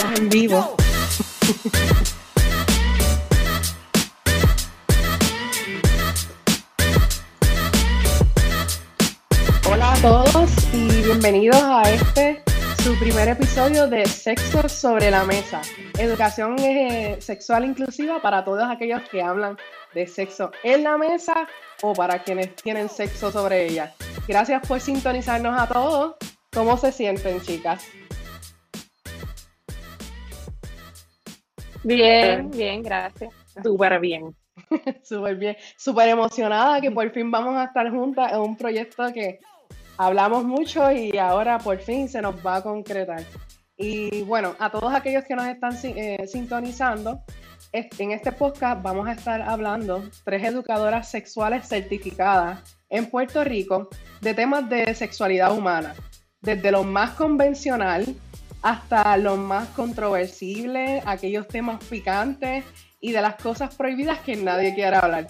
En vivo. Hola a todos y bienvenidos a este su primer episodio de Sexo sobre la Mesa. Educación eh, sexual inclusiva para todos aquellos que hablan de sexo en la mesa o para quienes tienen sexo sobre ella. Gracias por sintonizarnos a todos. ¿Cómo se sienten, chicas? Bien, bien, gracias. Súper bien. Súper bien. Súper emocionada que por fin vamos a estar juntas en un proyecto que hablamos mucho y ahora por fin se nos va a concretar. Y bueno, a todos aquellos que nos están eh, sintonizando, en este podcast vamos a estar hablando tres educadoras sexuales certificadas en Puerto Rico de temas de sexualidad humana, desde lo más convencional hasta lo más controversible, aquellos temas picantes y de las cosas prohibidas que nadie quiere hablar.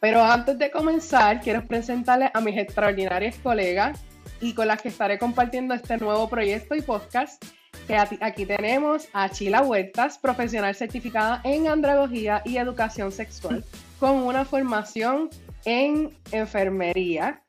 Pero antes de comenzar, quiero presentarles a mis extraordinarias colegas y con las que estaré compartiendo este nuevo proyecto y podcast. Que aquí tenemos a Chila Huertas, profesional certificada en andragogía y educación sexual, con una formación en enfermería.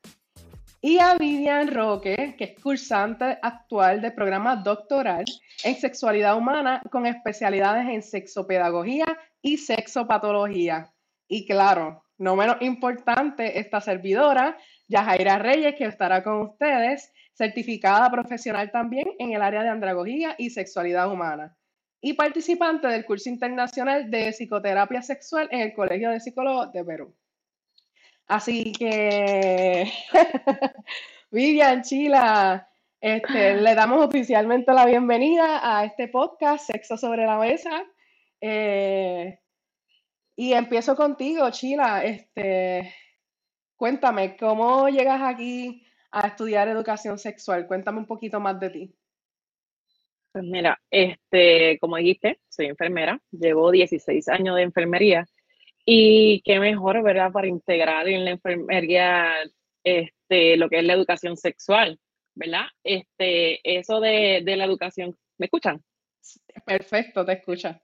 Y a Vivian Roque, que es cursante actual de programa doctoral en sexualidad humana con especialidades en sexopedagogía y sexopatología. Y claro, no menos importante, esta servidora, Yajaira Reyes, que estará con ustedes, certificada profesional también en el área de andragogía y sexualidad humana, y participante del curso internacional de psicoterapia sexual en el Colegio de Psicólogos de Perú. Así que, Vivian Chila, este, le damos oficialmente la bienvenida a este podcast, Sexo sobre la Mesa. Eh, y empiezo contigo, Chila. Este, cuéntame, ¿cómo llegas aquí a estudiar educación sexual? Cuéntame un poquito más de ti. Pues mira, este, como dijiste, soy enfermera, llevo 16 años de enfermería y qué mejor, ¿verdad?, para integrar en la enfermería este, lo que es la educación sexual, ¿verdad? Este, eso de, de la educación, ¿me escuchan? Perfecto, te escucha.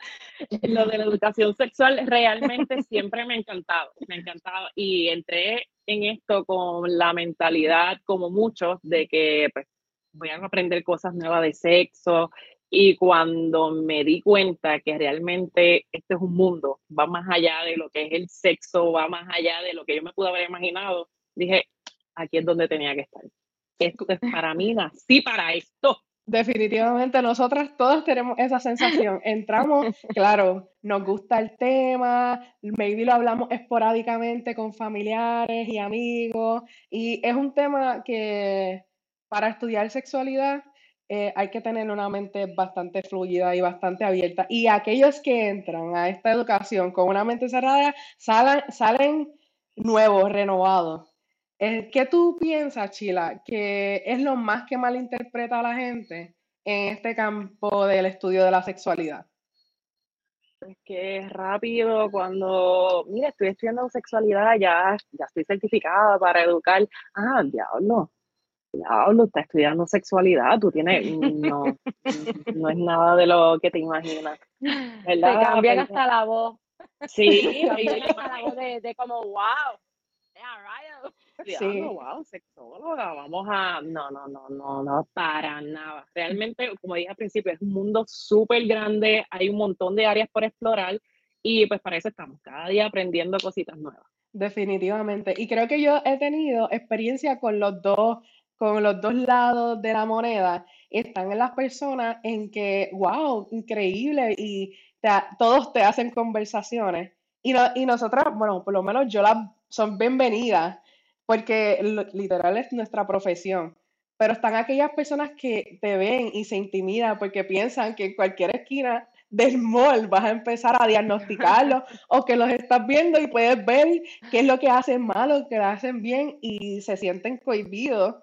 lo de la educación sexual realmente siempre me ha encantado, me ha encantado y entré en esto con la mentalidad, como muchos, de que pues, voy a aprender cosas nuevas de sexo y cuando me di cuenta que realmente este es un mundo, va más allá de lo que es el sexo, va más allá de lo que yo me pude haber imaginado, dije, aquí es donde tenía que estar. Esto es para mí, nací para esto. Definitivamente, nosotras todas tenemos esa sensación. Entramos, claro, nos gusta el tema, maybe lo hablamos esporádicamente con familiares y amigos, y es un tema que para estudiar sexualidad eh, hay que tener una mente bastante fluida y bastante abierta. Y aquellos que entran a esta educación con una mente cerrada salen, salen nuevos, renovados. Eh, ¿Qué tú piensas, Chila, que es lo más que malinterpreta a la gente en este campo del estudio de la sexualidad? Es que es rápido cuando, mira, estoy estudiando sexualidad, ya, ya estoy certificada para educar. Ah, diablo, diablo, está estudiando sexualidad, tú tienes, no, no es nada de lo que te imaginas. ¿verdad? Te cambian hasta la voz. Sí, la voz de, de como, wow, Sí. wow, sexóloga, vamos a. No, no, no, no, no, para nada. Realmente, como dije al principio, es un mundo súper grande, hay un montón de áreas por explorar y pues para eso estamos, cada día aprendiendo cositas nuevas. Definitivamente. Y creo que yo he tenido experiencia con los dos, con los dos lados de la moneda. Están en las personas en que, wow, increíble, y todos te hacen conversaciones. Y, no, y nosotras, bueno, por lo menos yo las son bienvenidas porque literal es nuestra profesión. Pero están aquellas personas que te ven y se intimidan porque piensan que en cualquier esquina del mall vas a empezar a diagnosticarlo o que los estás viendo y puedes ver qué es lo que hacen mal o qué hacen bien y se sienten cohibidos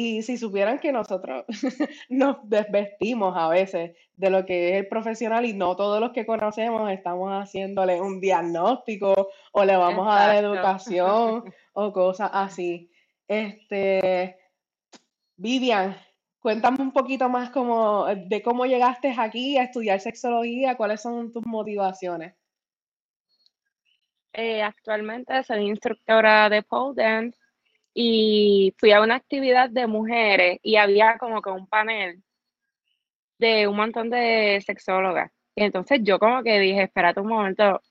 y si supieran que nosotros nos desvestimos a veces de lo que es el profesional y no todos los que conocemos estamos haciéndole un diagnóstico o le vamos a dar educación o cosas así. Este, Vivian, cuéntame un poquito más como de cómo llegaste aquí a estudiar sexología, cuáles son tus motivaciones. Eh, actualmente soy instructora de pole dance y fui a una actividad de mujeres y había como que un panel de un montón de sexólogas. Y entonces yo como que dije, espérate un momento,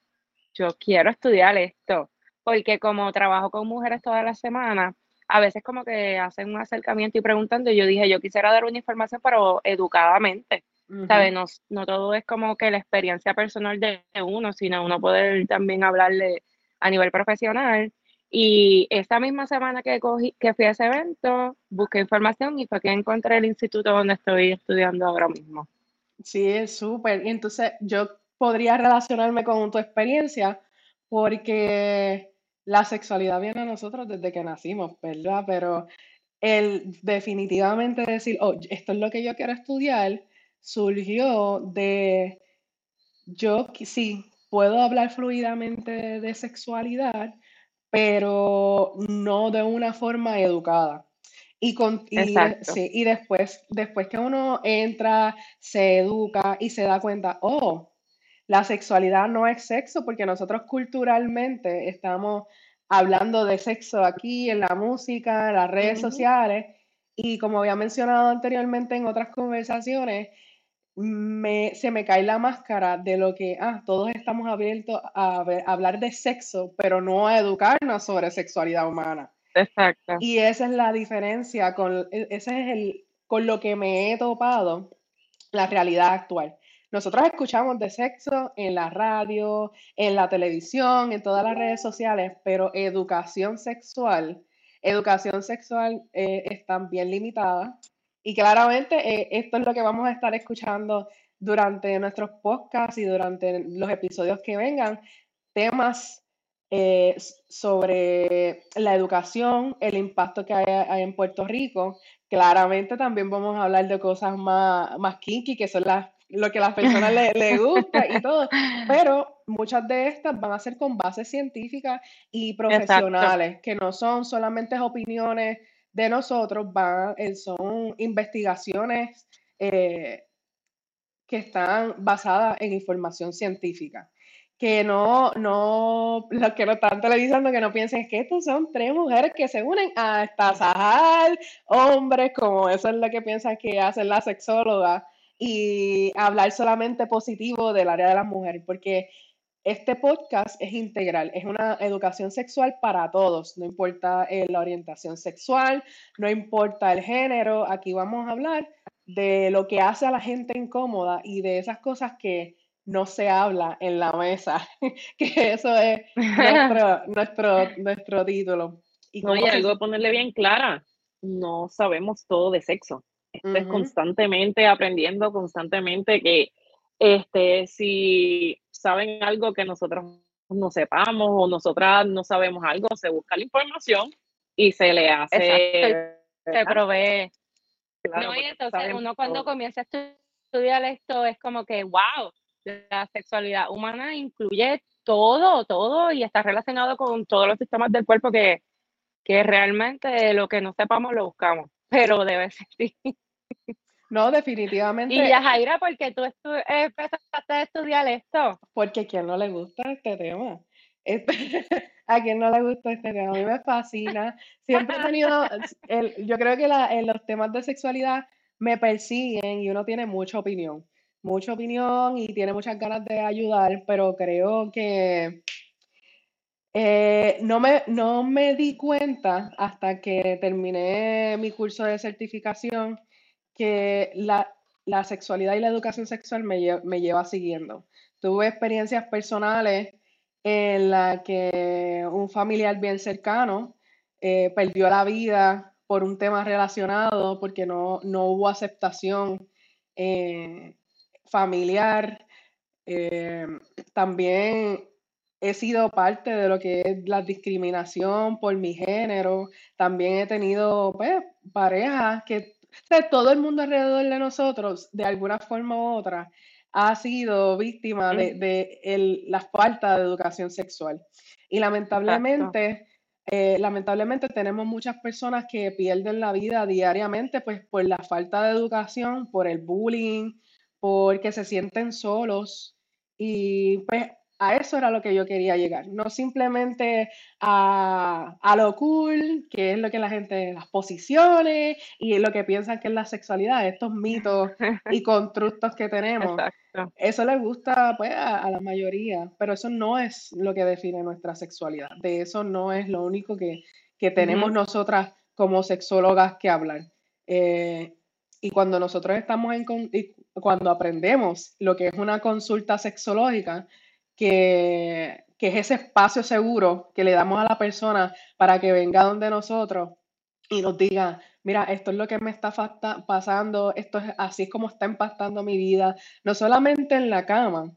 yo quiero estudiar esto, porque como trabajo con mujeres toda la semana, a veces como que hacen un acercamiento y preguntando, y yo dije, yo quisiera dar una información, pero educadamente, ¿sabes? No, no, todo es como que la experiencia personal de uno, sino uno poder también hablarle a nivel profesional. Y esa misma semana que, cogí, que fui a ese evento, busqué información y fue que encontré el instituto donde estoy estudiando ahora mismo. Sí, es súper. Y entonces yo podría relacionarme con tu experiencia porque la sexualidad viene a nosotros desde que nacimos, ¿verdad? Pero el definitivamente decir, oh, esto es lo que yo quiero estudiar, surgió de, yo sí, puedo hablar fluidamente de sexualidad, pero no de una forma educada. Y, con, sí, y después, después que uno entra, se educa y se da cuenta, oh, la sexualidad no es sexo, porque nosotros culturalmente estamos hablando de sexo aquí, en la música, en las redes sociales, y como había mencionado anteriormente en otras conversaciones, me, se me cae la máscara de lo que, ah, todos estamos abiertos a, hablar de sexo, pero no a educarnos sobre sexualidad humana. Exacto. Y esa es la diferencia, con, e, ese es el, con lo que me he topado la realidad actual. Nosotros escuchamos de sexo en la radio, en la televisión, en todas las redes sociales, pero educación sexual, educación sexual eh, está bien limitada. Y claramente eh, esto es lo que vamos a estar escuchando durante nuestros podcasts y durante los episodios que vengan, temas eh, sobre la educación, el impacto que hay, en Puerto Rico. Claramente también vamos a hablar de cosas más, más kinky, que son las lo que a las personas les le gusta y todo, pero muchas de estas van a ser con bases científicas y profesionales, que no son solamente opiniones de nosotros, van, eh, son investigaciones eh, que están basadas en información científica. Que no, no, los que no están televisando, que no piensen que estos son tres mujeres que se unen a tasajal hombres, como eso es lo que piensan que hacen las sexólogas y hablar solamente positivo del área de las mujeres, porque este podcast es integral, es una educación sexual para todos, no importa eh, la orientación sexual, no importa el género, aquí vamos a hablar de lo que hace a la gente incómoda y de esas cosas que no se habla en la mesa, que eso es nuestro, nuestro, nuestro título. Y no, hay algo de ponerle bien clara, no sabemos todo de sexo estés constantemente aprendiendo, constantemente que este, si saben algo que nosotros no sepamos o nosotras no sabemos algo, se busca la información y se le hace. Se provee. no, y entonces uno cuando comienza a estudiar esto es como que, wow, la sexualidad humana incluye todo, todo y está relacionado con todos los sistemas del cuerpo que, que realmente lo que no sepamos lo buscamos, pero debe ser no, definitivamente. Y Yajaira, ¿por qué tú empezaste a estudiar esto? Porque a quien no le gusta este tema. Este, a quien no le gusta este tema, a mí me fascina. Siempre he tenido, yo creo que los temas de sexualidad me persiguen y uno tiene mucha opinión, mucha opinión y tiene muchas ganas de ayudar, pero creo que eh, no, me, no me di cuenta hasta que terminé mi curso de certificación que la, sexualidad y la educación sexual me, me lleva siguiendo. Tuve experiencias personales en las que un familiar bien cercano eh, perdió la vida por un tema relacionado, porque no, hubo aceptación eh, familiar. Eh, también he sido parte de lo que es la discriminación por mi género. También he tenido pues, parejas que todo el mundo alrededor de nosotros, de alguna forma u otra, ha sido víctima de, la falta de educación sexual. Y lamentablemente, eh, lamentablemente tenemos muchas personas que pierden la vida diariamente pues por la falta de educación, por el bullying, porque se sienten solos. Y pues a eso era lo que yo quería llegar, no simplemente a, a, lo cool, que es lo que la gente, las posiciones y lo que piensan que es la sexualidad, estos mitos y constructos que tenemos. Eso le gusta pues a, la mayoría, pero eso no es lo que define nuestra sexualidad. De eso no es lo único que, que tenemos nosotras como sexólogas que hablar. Eh, y cuando nosotros estamos en, cuando aprendemos lo que es una consulta sexológica, que, es ese espacio seguro que le damos a la persona para que venga donde nosotros y nos diga, mira, esto es lo que me está pasando, esto es así es como está impactando mi vida, no solamente en la cama,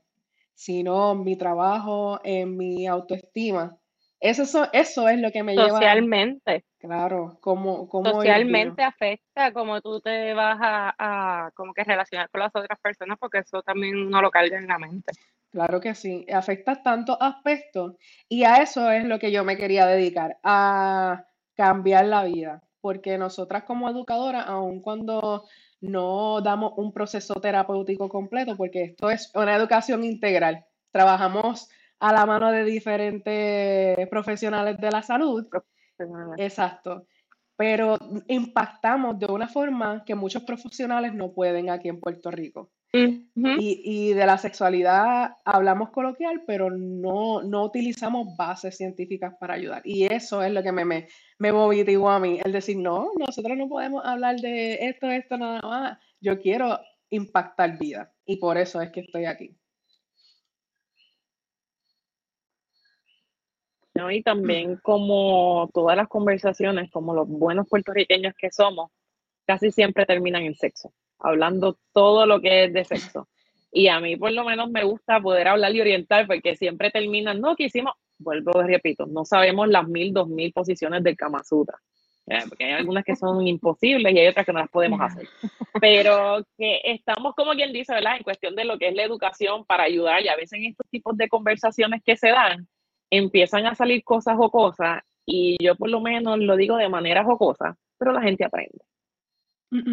sino en mi trabajo, en mi autoestima. Eso, eso es lo que me lleva. Socialmente. Claro, como, como Socialmente afecta como tú te vas a, a, como que relacionar con las otras personas, porque eso también uno lo carga en la mente. Claro que sí, afecta tantos aspectos y a eso es lo que yo me quería dedicar, a cambiar la vida, porque nosotras como educadoras, aun cuando no damos un proceso terapéutico completo, porque esto es una educación integral, trabajamos a la mano de diferentes profesionales de la salud. Exacto. Pero impactamos de una forma que muchos profesionales no pueden aquí en Puerto Rico. Y, de la sexualidad hablamos coloquial, pero no, no utilizamos bases científicas para ayudar. Y eso es lo que me, me, me motivó a mí, el decir, no, nosotros no podemos hablar de esto, esto, nada más. Yo quiero impactar vida y por eso es que estoy aquí. Y también como todas las conversaciones, como los buenos puertorriqueños que somos, casi siempre terminan en sexo, hablando todo lo que es de sexo. Y a mí por lo menos me gusta poder hablar y orientar porque siempre terminan, no, que hicimos, vuelvo, repito, no sabemos las mil, dos mil posiciones del Kama Sutra. Porque hay algunas que son imposibles y hay otras que no las podemos hacer. Pero que estamos, como quien dice, ¿verdad? En cuestión de lo que es la educación para ayudar y a veces en estos tipos de conversaciones que se dan, empiezan a salir cosas jocosas y yo por lo menos lo digo de manera jocosa, pero la gente aprende.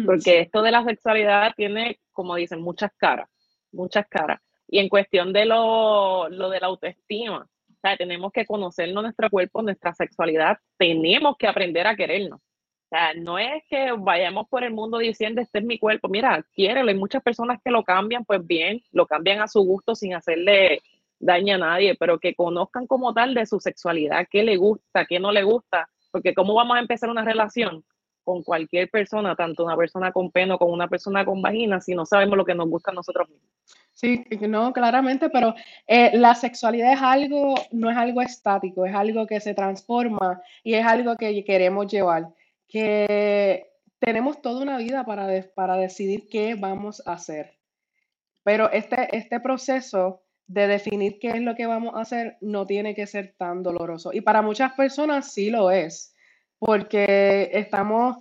Porque esto de la sexualidad tiene, como dicen, muchas caras, muchas caras. Y en cuestión de lo, lo de la autoestima, o sea, tenemos que conocernos nuestro cuerpo, nuestra sexualidad, tenemos que aprender a querernos. O sea, no es que vayamos por el mundo diciendo, este es mi cuerpo, mira, quiérelo. Hay muchas personas que lo cambian, pues bien, lo cambian a su gusto sin hacerle daña a nadie, pero que conozcan como tal de su sexualidad, qué le gusta, qué no le gusta, porque cómo vamos a empezar una relación con cualquier persona, tanto una persona con pelo como una persona con vagina, si no sabemos lo que nos gusta a nosotros mismos. Sí, no, claramente, pero eh, la sexualidad es algo, no es algo estático, es algo que se transforma y es algo que queremos llevar, que tenemos toda una vida para, para decidir qué vamos a hacer. Pero este, este proceso de definir qué es lo que vamos a hacer no tiene que ser tan doloroso. Y para muchas personas sí lo es, porque estamos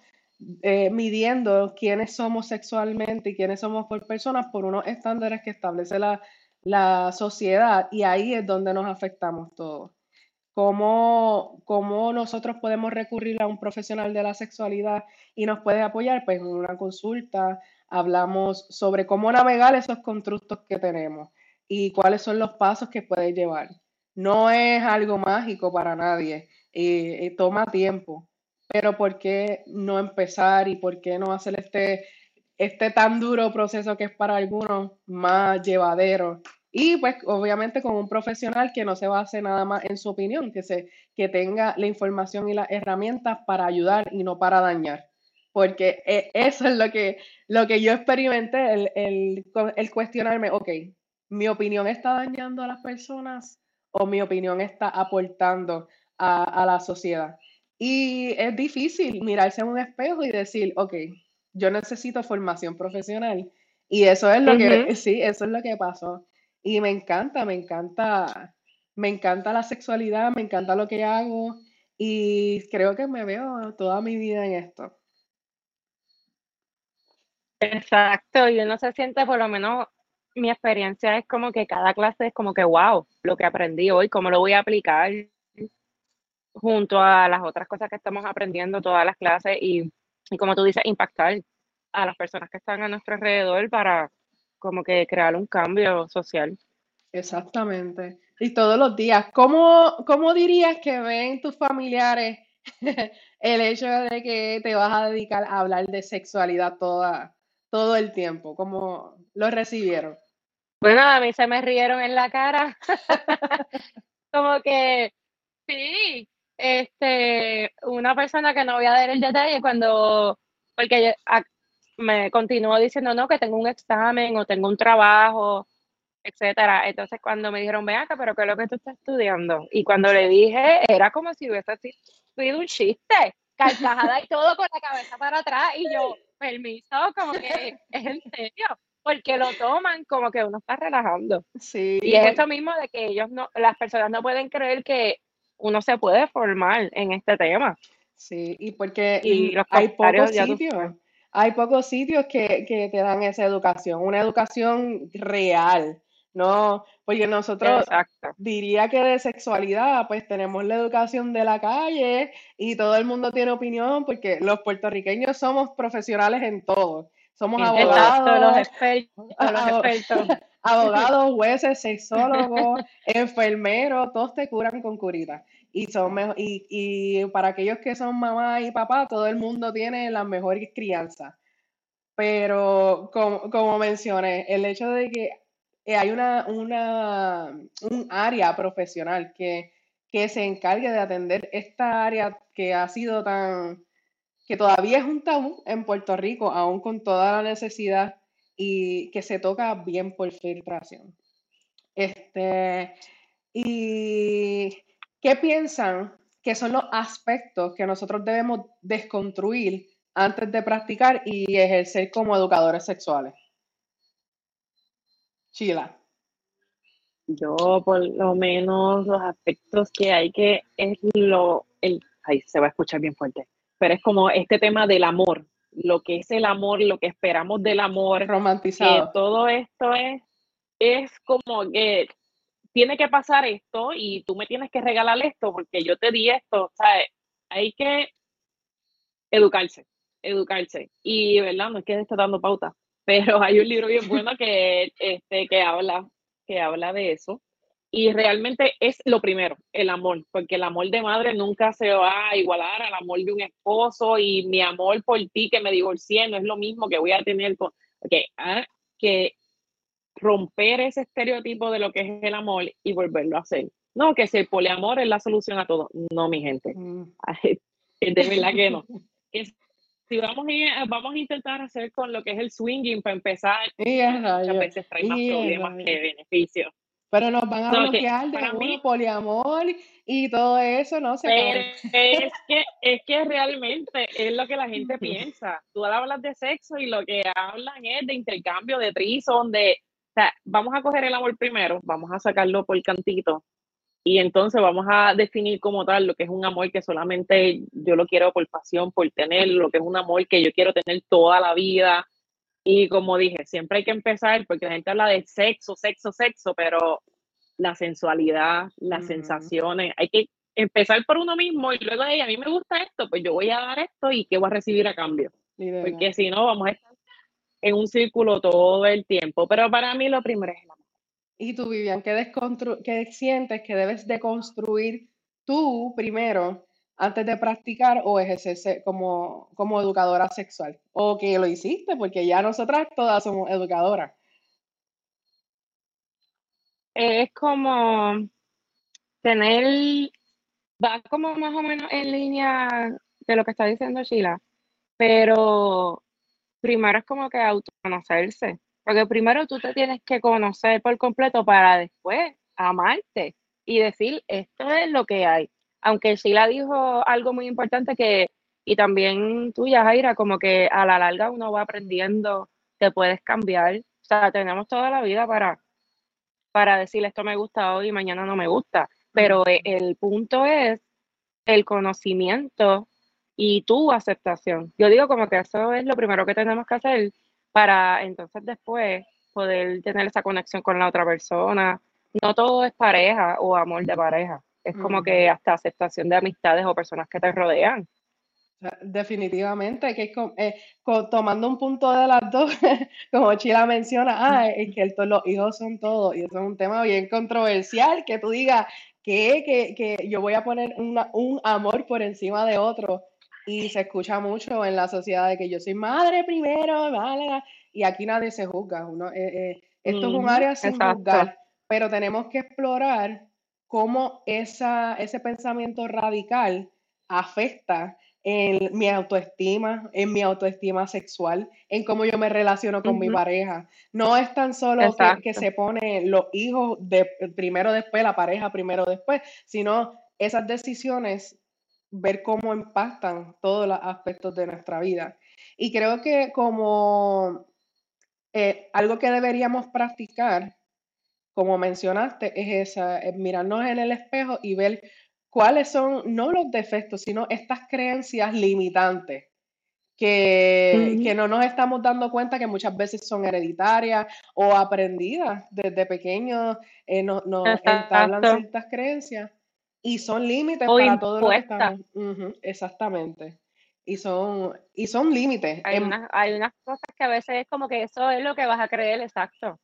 eh, midiendo quiénes somos sexualmente y quiénes somos por personas por unos estándares que establece la, la sociedad y ahí es donde nos afectamos todos. ¿Cómo, ¿Cómo, nosotros podemos recurrir a un profesional de la sexualidad y nos puede apoyar? Pues en una consulta hablamos sobre cómo navegar esos constructos que tenemos y cuáles son los pasos que puedes llevar. No es algo mágico para nadie, eh, eh, toma tiempo, pero ¿por qué no empezar y por qué no hacer este, este tan duro proceso que es para algunos más llevadero? Y pues obviamente con un profesional que no se base nada más en su opinión, que, se, que tenga la información y las herramientas para ayudar y no para dañar. Porque eh, eso es lo que, lo que yo experimenté, el, el, el cuestionarme, ok, mi opinión está dañando a las personas o mi opinión está aportando a, la sociedad. Y es difícil mirarse en un espejo y decir, ok, yo necesito formación profesional. Y eso es lo que, sí, eso es lo que pasó. Y me encanta, me encanta, me encanta la sexualidad, me encanta lo que hago y creo que me veo toda mi vida en esto. Exacto, y uno se siente por lo menos mi experiencia es como que cada clase es como que, wow, lo que aprendí hoy, cómo lo voy a aplicar. Junto a las otras cosas que estamos aprendiendo, todas las clases y, y como tú dices, impactar a las personas que están a nuestro alrededor para como que crear un cambio social. Exactamente. Y todos los días, ¿cómo, cómo dirías que ven tus familiares el hecho de que te vas a dedicar a hablar de sexualidad toda, todo el tiempo? ¿Cómo lo recibieron? Bueno, a mí se me rieron en la cara. Como que, sí, este, una persona que no voy a dar el detalle cuando, porque me continuó diciendo, no, que tengo un examen o tengo un trabajo, etcétera. Entonces, cuando me dijeron, ven acá, pero ¿qué es lo que tú estás estudiando? Y cuando le dije, era como si hubiese sido un chiste, carcajada y todo con la cabeza para atrás. Y yo, permiso, como que es en serio porque lo toman como que uno está relajando. Sí. Y es eso mismo de que ellos no, las personas no pueden creer que uno se puede formar en este tema. Sí, y porque hay pocos sitios, hay pocos sitios que, que, te dan esa educación, una educación real, ¿no? Porque nosotros diría que de sexualidad, pues tenemos la educación de la calle y todo el mundo tiene opinión porque los puertorriqueños somos profesionales en todo. Somos abogados, los expertos, los expertos. abogados, jueces, sexólogos, enfermeros, todos te curan con curita. Y, son y, y para aquellos que son mamá y papá, todo el mundo tiene las mejores crianzas. Pero como, como mencioné, el hecho de que hay una, una, un área profesional que, que se encargue de atender esta área que ha sido tan que todavía es un tabú en Puerto Rico, aún con toda la necesidad y que se toca bien por filtración. Este, ¿Y qué piensan que son los aspectos que nosotros debemos desconstruir antes de practicar y ejercer como educadores sexuales? Sheila. Yo, por lo menos, los aspectos que hay que es lo. El, ay, se va a escuchar bien fuerte pero es como este tema del amor, lo que es el amor, lo que esperamos del amor. Romantizado. todo esto es, es como que tiene que pasar esto y tú me tienes que regalar esto porque yo te di esto, ¿sabes? Hay que educarse, educarse. Y, ¿verdad? No es que esté dando pauta, pero hay un libro bien bueno que, este, que, habla, que habla de eso. Y realmente es lo primero, el amor, porque el amor de madre nunca se va a igualar al amor de un esposo y mi amor por ti que me divorcié no es lo mismo que voy a tener con... Okay, ah, que romper ese estereotipo de lo que es el amor y volverlo a hacer. No, que si el poliamor es la solución a todo. No, mi gente. Mm. De verdad que no. si vamos a, vamos a intentar hacer con lo que es el swinging para empezar, muchas veces trae más problemas que beneficios. Pero nos van a bloquear de uno, poliamor y todo eso, ¿no? Se pero es que, es que realmente es lo que la gente piensa. Tú hablas de sexo y lo que hablan es de intercambio, de trison, de... O sea, vamos a coger el amor primero, vamos a sacarlo por cantito y entonces vamos a definir como tal lo que es un amor que solamente yo lo quiero por pasión, por tener, lo que es un amor que yo quiero tener toda la vida, y como dije, siempre hay que empezar, porque la gente habla de sexo, sexo, sexo, pero la sensualidad, las sensaciones, hay que empezar por uno mismo y luego de a mí me gusta esto, pues yo voy a dar esto y qué voy a recibir a cambio. Porque si no, vamos a estar en un círculo todo el tiempo. Pero para mí lo primero es el amor. ¿Y tú, Vivian, qué, qué sientes que debes de construir tú primero antes de practicar o ejercerse como, como educadora sexual. O que lo hiciste, porque ya nosotras todas somos educadoras. Es como tener, va como más o menos en línea de lo que está diciendo Sheila, pero primero es como que autoconocerse, porque primero tú te tienes que conocer por completo para después amarte y decir, esto es lo que hay aunque Sheila dijo algo muy importante que, y también tuya, Jaira, como que a la larga uno va aprendiendo, te puedes cambiar. O sea, tenemos toda la vida para, para decir esto me gusta hoy y mañana no me gusta. Pero e, el punto es el conocimiento y tu aceptación. Yo digo como que eso es lo primero que tenemos que hacer para entonces después poder tener esa conexión con la otra persona. No todo es pareja o amor de pareja es como que hasta aceptación de amistades o personas que te rodean. Definitivamente, que es eh, tomando un punto de las dos, como Chila menciona, ah, es que los hijos son todo, y eso es un tema bien controversial, que tú digas que, que, que yo voy a poner un amor por encima de otro, y se escucha mucho en la sociedad de que yo soy madre primero, y aquí nadie se juzga, uno, eh, eh, esto es un área sin juzgar, pero tenemos que explorar cómo esa, ese pensamiento radical afecta en mi autoestima, en mi autoestima sexual, en cómo yo me relaciono con mi pareja. No es tan solo que, se pone los hijos de primero después, la pareja primero después, sino esas decisiones, ver cómo impactan todos los aspectos de nuestra vida. Y creo que como eh, algo que deberíamos practicar, como mencionaste, es esa, es mirarnos en el espejo y ver cuáles son, no los defectos, sino estas creencias limitantes que, no nos estamos dando cuenta que muchas veces son hereditarias o aprendidas desde pequeños, eh, nos entablan ciertas creencias y son límites para todo lo que estamos. exactamente. Y son, y son límites. Hay, unas, hay unas cosas que a veces es como que eso es lo que vas a creer, exacto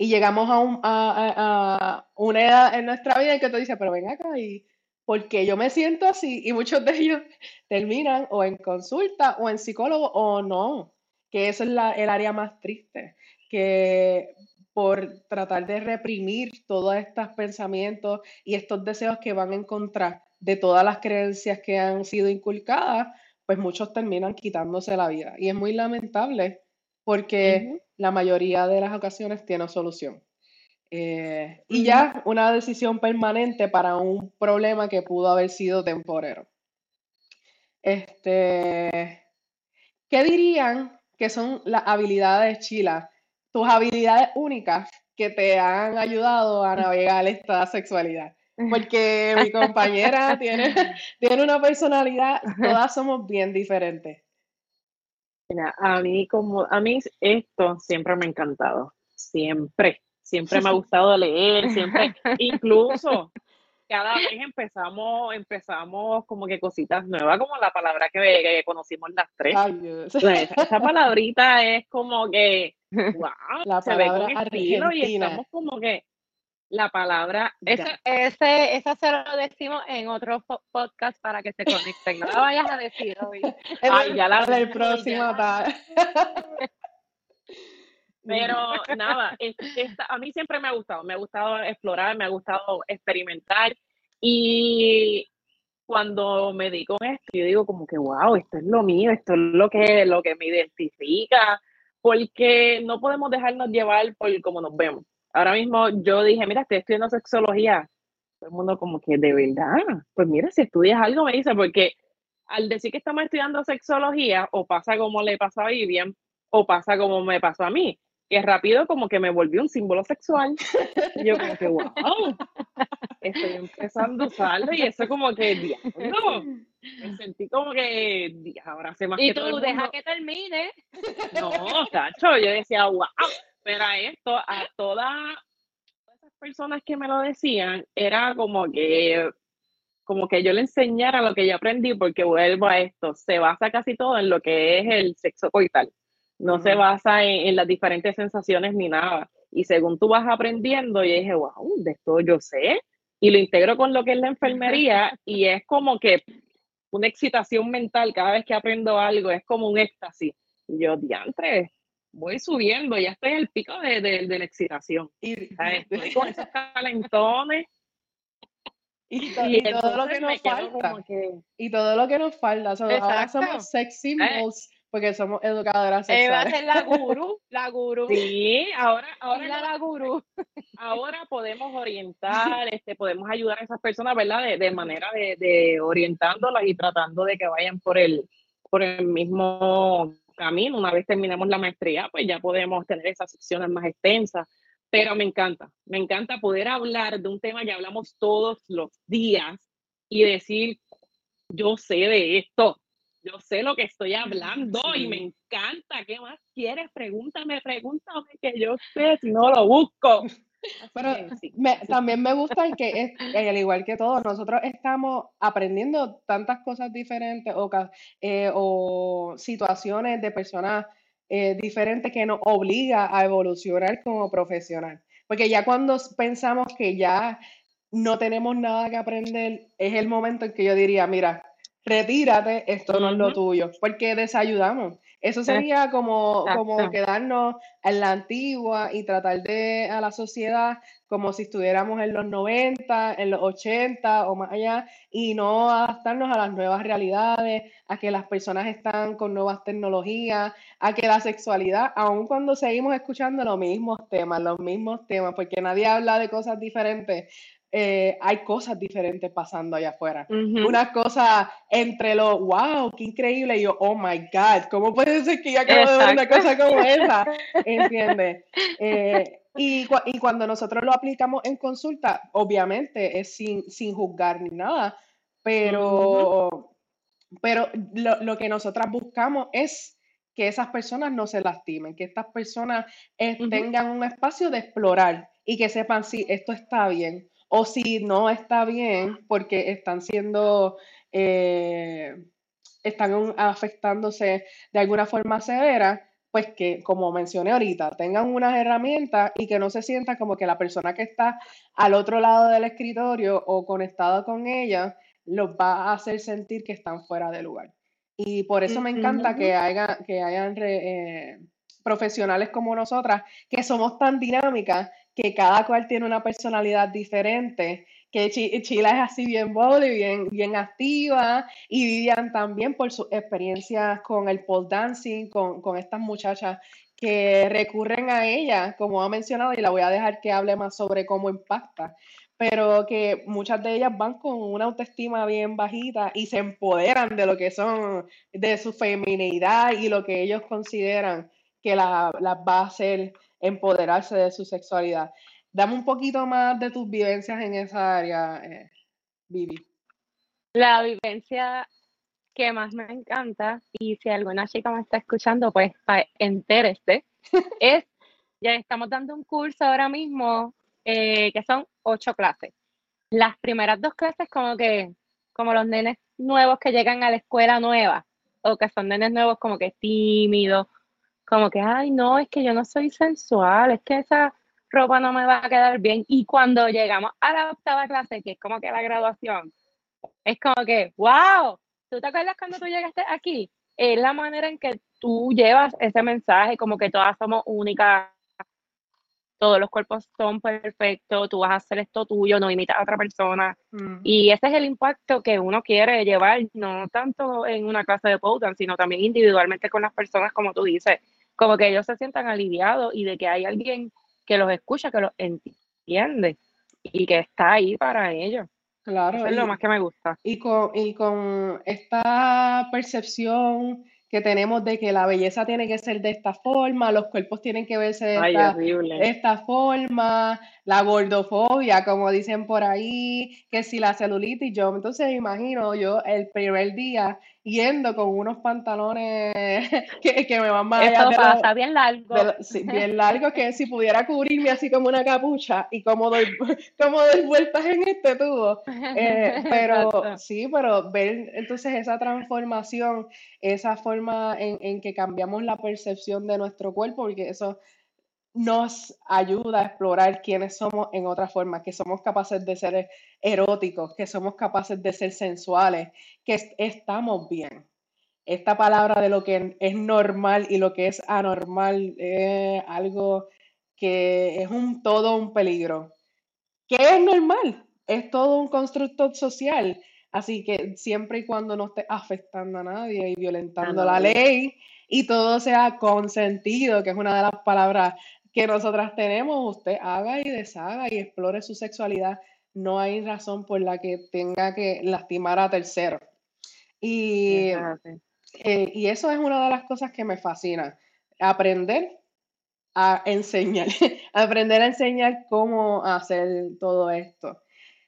y llegamos a, un, a, una edad en nuestra vida en que tú dices, pero ven acá, y porque yo me siento así, y muchos de ellos terminan o en consulta o en psicólogo o no, que eso es la, el área más triste, que por tratar de reprimir todos estos pensamientos y estos deseos que van en contra de todas las creencias que han sido inculcadas, pues muchos terminan quitándose la vida. Y es muy lamentable porque la mayoría de las ocasiones tiene solución. Eh, y ya una decisión permanente para un problema que pudo haber sido temporero. Este, ¿Qué dirían que son las habilidades Chila? Tus habilidades únicas que te han ayudado a navegar esta sexualidad. Porque mi compañera tiene, tiene una personalidad, todas somos bien diferentes. Mira, a mí como a mí esto siempre me ha encantado, siempre, siempre me ha gustado leer, siempre, incluso cada vez empezamos, empezamos como que cositas nuevas, como la palabra que, conocimos las tres. esa, palabrita es como que, wow, se ve con estilo y estamos como que, la palabra. Ese, ese, esa se lo decimos en otro podcast para que se conecten. No la vayas a decir hoy. Ay, ya la del próximo. Pero nada, a mí siempre me ha gustado, me ha gustado explorar, me ha gustado experimentar y cuando me di con esto, yo digo como que, wow, esto es lo mío, esto es lo que, lo que me identifica, porque no podemos dejarnos llevar por cómo nos vemos ahora mismo yo dije, mira, estoy estudiando sexología. Todo el mundo como que, de verdad, pues mira, si estudias algo me dice, porque al decir que estamos estudiando sexología, o pasa como le pasó a Vivian, o pasa como me pasó a mí, que rápido como que me volvió un símbolo sexual. Y yo como que, wow, estoy empezando a usarlo y eso como que, diablo, me sentí como que, ahora sé más y que tú, deja que termine. No, tacho, yo decía, wow, pero a esto, a todas esas personas que me lo decían, era como que, como que yo le enseñara lo que yo aprendí, porque vuelvo a esto, se basa casi todo en lo que es el sexo coital. No se basa en, las diferentes sensaciones ni nada. Y según tú vas aprendiendo, yo dije, wow, de esto yo sé. Y lo integro con lo que es la enfermería y es como que una excitación mental cada vez que aprendo algo, es como un éxtasis. Y yo, diantre, voy subiendo, ya estoy en el pico de, de, la excitación. Y, estoy con esos calentones. Y, todo lo que nos falta. Y todo lo que nos falta. ahora somos sexy eh. porque somos educadoras sexuales. va a ser la guru, la guru. Sí, ahora, ahora, la, guru. ahora podemos orientar, este, podemos ayudar a esas personas, ¿verdad? De, de manera de, de orientándolas y tratando de que vayan por el, por el mismo camino. Una vez terminemos la maestría, pues ya podemos tener esas secciones más extensas. Pero me encanta, me encanta poder hablar de un tema que hablamos todos los días y decir, yo sé de esto, yo sé lo que estoy hablando y me encanta. ¿Qué más quieres? Pregúntame, pregúntame, que yo sé, si no lo busco. Pero también me gusta que, es, al igual que todos, nosotros estamos aprendiendo tantas cosas diferentes o, eh, o situaciones de personas eh, diferentes que nos obliga a evolucionar como profesional. Porque ya cuando pensamos que ya no tenemos nada que aprender, es el momento en que yo diría, mira, retírate, esto no es lo tuyo, porque desayudamos. Eso sería como, como quedarnos en la antigua y tratar de a la sociedad como si estuviéramos en los 90, en los 80 o más allá y no adaptarnos a las nuevas realidades, a que las personas están con nuevas tecnologías, a que la sexualidad, aun cuando seguimos escuchando los mismos temas, los mismos temas, porque nadie habla de cosas diferentes, eh, hay cosas diferentes pasando allá afuera. Una cosa entre lo, wow, qué increíble, y yo, oh my God, ¿cómo puede ser que yo acabo de ver una cosa como esa? ¿Entiendes? Eh, y, y, cuando nosotros lo aplicamos en consulta, obviamente es sin, sin juzgar ni nada, pero, pero lo, lo, que nosotras buscamos es que esas personas no se lastimen, que estas personas eh, tengan un espacio de explorar y que sepan si esto está bien o si no está bien porque están siendo, eh, están afectándose de alguna forma severa, pues que, como mencioné ahorita, tengan unas herramientas y que no se sienta como que la persona que está al otro lado del escritorio o conectada con ella los va a hacer sentir que están fuera de lugar. Y por eso me encanta que, haya, que hayan eh, profesionales como nosotras, que somos tan dinámicas que cada cual tiene una personalidad diferente, que Chila es así bien body, bien, bien activa, y Vivian también por sus experiencias con el pole dancing, con, con estas muchachas que recurren a ella, como ha mencionado, y la voy a dejar que hable más sobre cómo impacta, pero que muchas de ellas van con una autoestima bien bajita y se empoderan de lo que son, de su feminidad y lo que ellos consideran que las va a hacer empoderarse de su sexualidad. Dame un poquito más de tus vivencias en esa área, eh, Vivi. La vivencia que más me encanta, y si alguna chica me está escuchando, pues entérese, es, ya estamos dando un curso ahora mismo eh, que son ocho clases. Las primeras dos clases como que, como los nenes nuevos que llegan a la escuela nueva, o que son nenes nuevos como que tímidos, como que, ay, no, es que yo no soy sensual, es que esa ropa no me va a quedar bien. Y cuando llegamos a la octava clase, que es como que la graduación, es como que, wow, ¿tú te acuerdas cuando tú llegaste aquí? Es la manera en que tú llevas ese mensaje, como que todas somos únicas, todos los cuerpos son perfectos, tú vas a hacer esto tuyo, no imitas a otra persona. Mm. Y ese es el impacto que uno quiere llevar, no tanto en una clase de pole sino también individualmente con las personas, como tú dices como que ellos se sientan aliviados y de que hay alguien que los escucha, que los entiende y que está ahí para ellos. Claro. Eso es lo más que me gusta. Y con, y con esta percepción que tenemos de que la belleza tiene que ser de esta forma, los cuerpos tienen que verse de esta, forma, la gordofobia, como dicen por ahí, que si la celulitis, yo entonces imagino yo el primer día yendo con unos pantalones que, que me van más pasa, bien largo. bien largo, que si pudiera cubrirme así como una capucha y como doy, como doy vueltas en este tubo. Eh, pero sí, pero ver entonces esa transformación, esa forma en, en que cambiamos la percepción de nuestro cuerpo, porque eso nos ayuda a explorar quiénes somos en otra forma, que somos capaces de ser eróticos, que somos capaces de ser sensuales, que estamos bien. Esta palabra de lo que es normal y lo que es anormal es algo que es un todo un peligro. ¿Qué es normal? Es todo un constructo social. Así que siempre y cuando no esté afectando a nadie y violentando la ley y todo sea consentido, que es una de las palabras que nosotras tenemos, usted haga y deshaga y explore su sexualidad. No hay razón por la que tenga que lastimar a terceros. Y, eh, y eso es una de las cosas que me fascina. Aprender a enseñar, aprender a enseñar cómo hacer todo esto.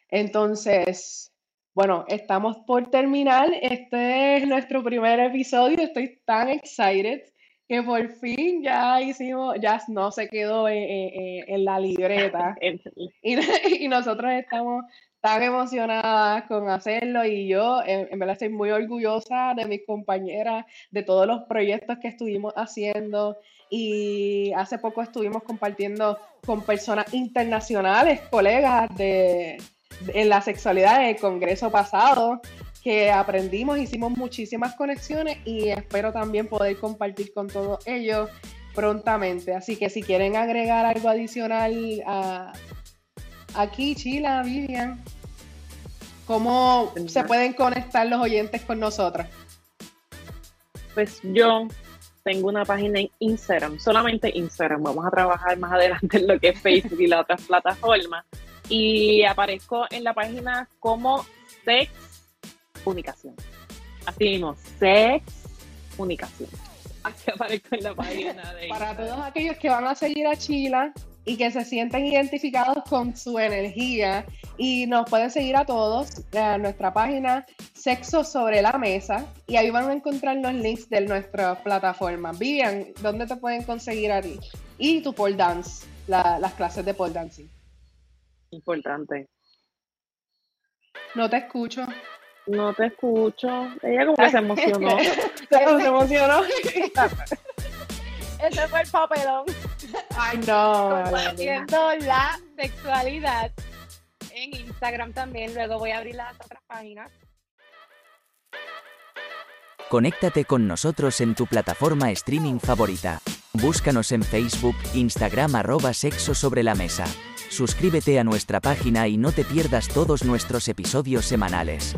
Entonces, bueno, estamos por terminar. Este es nuestro primer episodio. Estoy tan excited que por fin ya hicimos, ya no se quedó en, la libreta. y, nosotros estamos tan emocionadas con hacerlo y yo en, en, verdad estoy muy orgullosa de mis compañeras, de todos los proyectos que estuvimos haciendo. Y hace poco estuvimos compartiendo con personas internacionales, colegas de, en la sexualidad del Congreso pasado, que aprendimos, hicimos muchísimas conexiones y espero también poder compartir con todos ellos prontamente. Así que si quieren agregar algo adicional a, aquí, Chila, Vivian, ¿cómo se pueden conectar los oyentes con nosotros? Pues yo tengo una página en Instagram, solamente Instagram. Vamos a trabajar más adelante en lo que es Facebook y las otras plataformas. Y aparezco en la página como Sex Unicación. Así mismo, Sex Unicación. Así aparezco en la página de Para todos aquellos que van a seguir a Chila, y que se sienten identificados con su energía. Y nos pueden seguir a todos en nuestra página Sexo sobre la Mesa y ahí van a encontrar los links de nuestra plataforma. Vivian, ¿dónde te pueden conseguir a ti? Y tu pole dance, las clases de pole dancing. Importante. No te escucho. No te escucho. Ella como que se emocionó. se emocionó. Ese fue el papelón. Ay, no. Compartiendo la sexualidad en Instagram también. Luego voy a abrir las otras páginas. Conéctate con nosotros en tu plataforma streaming favorita. Búscanos en Facebook, Instagram arroba sexo sobre la mesa. Suscríbete a nuestra página y no te pierdas todos nuestros episodios semanales.